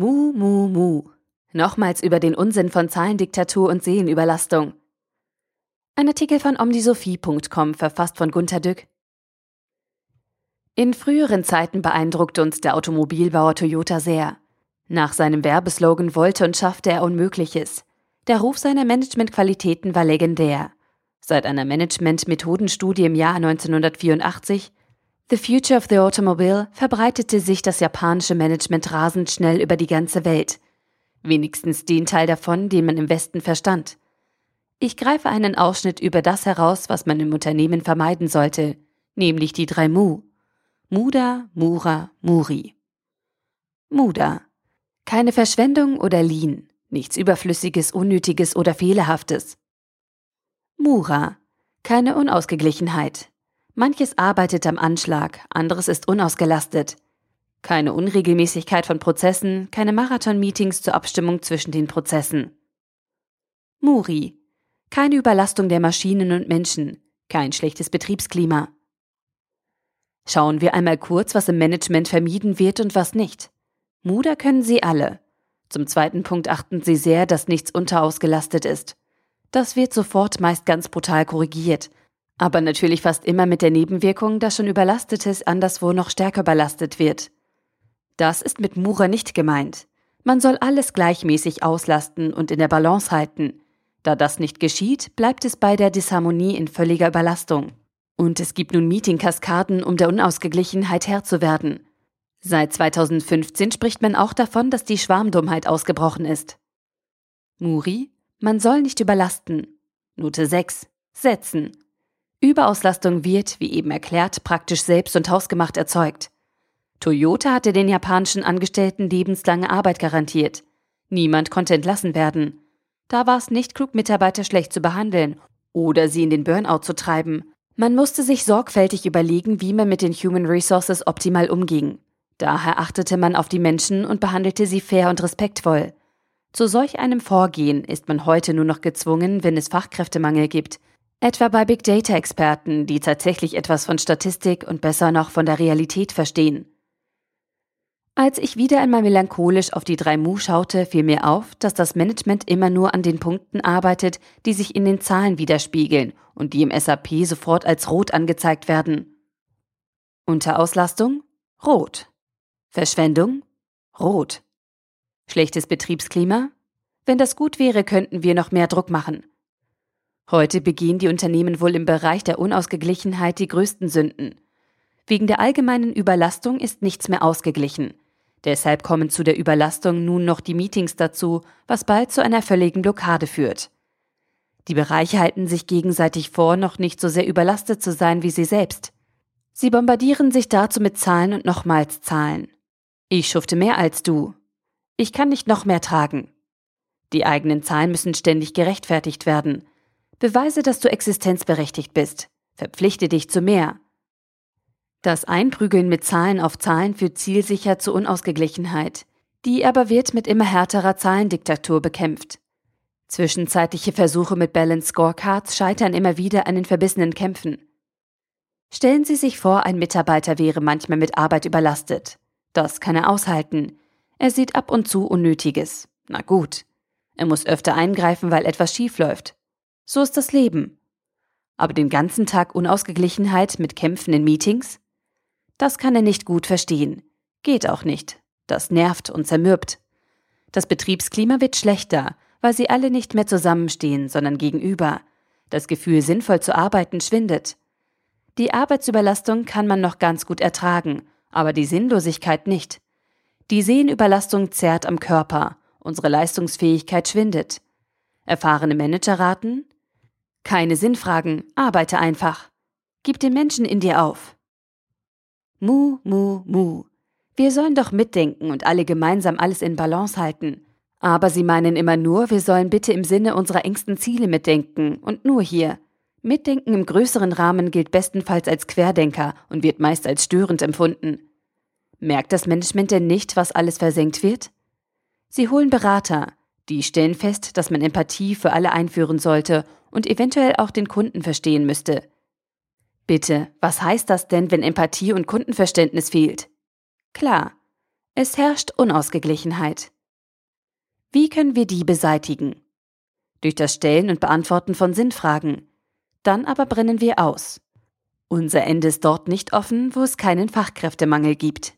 Mu, mu, mu. Nochmals über den Unsinn von Zahlendiktatur und Seelenüberlastung. Ein Artikel von omnisophie.com, verfasst von Gunter Dück. In früheren Zeiten beeindruckte uns der Automobilbauer Toyota sehr. Nach seinem Werbeslogan wollte und schaffte er Unmögliches. Der Ruf seiner Managementqualitäten war legendär. Seit einer Management-Methodenstudie im Jahr 1984 The Future of the Automobile verbreitete sich das japanische Management rasend schnell über die ganze Welt. Wenigstens den Teil davon, den man im Westen verstand. Ich greife einen Ausschnitt über das heraus, was man im Unternehmen vermeiden sollte, nämlich die drei Mu. Muda, Mura, Muri. Muda. Keine Verschwendung oder Lean, nichts Überflüssiges, Unnötiges oder Fehlerhaftes. Mura. Keine Unausgeglichenheit, Manches arbeitet am Anschlag, anderes ist unausgelastet. Keine Unregelmäßigkeit von Prozessen, keine Marathon-Meetings zur Abstimmung zwischen den Prozessen. Muri. Keine Überlastung der Maschinen und Menschen, kein schlechtes Betriebsklima. Schauen wir einmal kurz, was im Management vermieden wird und was nicht. Muda können Sie alle. Zum zweiten Punkt achten Sie sehr, dass nichts unterausgelastet ist. Das wird sofort meist ganz brutal korrigiert, aber natürlich fast immer mit der Nebenwirkung, dass schon Überlastetes anderswo noch stärker belastet wird. Das ist mit Mura nicht gemeint. Man soll alles gleichmäßig auslasten und in der Balance halten. Da das nicht geschieht, bleibt es bei der Disharmonie in völliger Überlastung. Und es gibt nun Meeting-Kaskaden, um der Unausgeglichenheit Herr zu werden. Seit 2015 spricht man auch davon, dass die Schwarmdummheit ausgebrochen ist. Muri, man soll nicht überlasten. Note 6. Setzen. Überauslastung wird, wie eben erklärt, praktisch selbst und hausgemacht erzeugt. Toyota hatte den japanischen Angestellten lebenslange Arbeit garantiert. Niemand konnte entlassen werden. Da war es nicht klug, Mitarbeiter schlecht zu behandeln oder sie in den Burnout zu treiben. Man musste sich sorgfältig überlegen, wie man mit den Human Resources optimal umging. Daher achtete man auf die Menschen und behandelte sie fair und respektvoll. Zu solch einem Vorgehen ist man heute nur noch gezwungen, wenn es Fachkräftemangel gibt, Etwa bei Big Data-Experten, die tatsächlich etwas von Statistik und besser noch von der Realität verstehen. Als ich wieder einmal melancholisch auf die drei Mu schaute, fiel mir auf, dass das Management immer nur an den Punkten arbeitet, die sich in den Zahlen widerspiegeln und die im SAP sofort als rot angezeigt werden. Unterauslastung? Rot. Verschwendung? Rot. Schlechtes Betriebsklima? Wenn das gut wäre, könnten wir noch mehr Druck machen. Heute begehen die Unternehmen wohl im Bereich der Unausgeglichenheit die größten Sünden. Wegen der allgemeinen Überlastung ist nichts mehr ausgeglichen. Deshalb kommen zu der Überlastung nun noch die Meetings dazu, was bald zu einer völligen Blockade führt. Die Bereiche halten sich gegenseitig vor, noch nicht so sehr überlastet zu sein wie sie selbst. Sie bombardieren sich dazu mit Zahlen und nochmals Zahlen. Ich schufte mehr als du. Ich kann nicht noch mehr tragen. Die eigenen Zahlen müssen ständig gerechtfertigt werden. Beweise, dass du existenzberechtigt bist. Verpflichte dich zu mehr. Das Einprügeln mit Zahlen auf Zahlen führt zielsicher zu Unausgeglichenheit. Die aber wird mit immer härterer Zahlendiktatur bekämpft. Zwischenzeitliche Versuche mit Balance Scorecards scheitern immer wieder an den verbissenen Kämpfen. Stellen Sie sich vor, ein Mitarbeiter wäre manchmal mit Arbeit überlastet. Das kann er aushalten. Er sieht ab und zu Unnötiges. Na gut. Er muss öfter eingreifen, weil etwas schief läuft. So ist das Leben. Aber den ganzen Tag Unausgeglichenheit mit Kämpfen in Meetings? Das kann er nicht gut verstehen. Geht auch nicht. Das nervt und zermürbt. Das Betriebsklima wird schlechter, weil sie alle nicht mehr zusammenstehen, sondern gegenüber. Das Gefühl, sinnvoll zu arbeiten, schwindet. Die Arbeitsüberlastung kann man noch ganz gut ertragen, aber die Sinnlosigkeit nicht. Die Sehnüberlastung zerrt am Körper, unsere Leistungsfähigkeit schwindet. Erfahrene Manager raten, keine Sinnfragen, arbeite einfach. Gib den Menschen in dir auf. Mu, mu, mu. Wir sollen doch mitdenken und alle gemeinsam alles in Balance halten. Aber sie meinen immer nur, wir sollen bitte im Sinne unserer engsten Ziele mitdenken und nur hier. Mitdenken im größeren Rahmen gilt bestenfalls als Querdenker und wird meist als störend empfunden. Merkt das Management denn nicht, was alles versenkt wird? Sie holen Berater, die stellen fest, dass man Empathie für alle einführen sollte und eventuell auch den Kunden verstehen müsste. Bitte, was heißt das denn, wenn Empathie und Kundenverständnis fehlt? Klar, Es herrscht Unausgeglichenheit. Wie können wir die beseitigen? Durch das Stellen und Beantworten von Sinnfragen. Dann aber brennen wir aus. Unser Ende ist dort nicht offen, wo es keinen Fachkräftemangel gibt.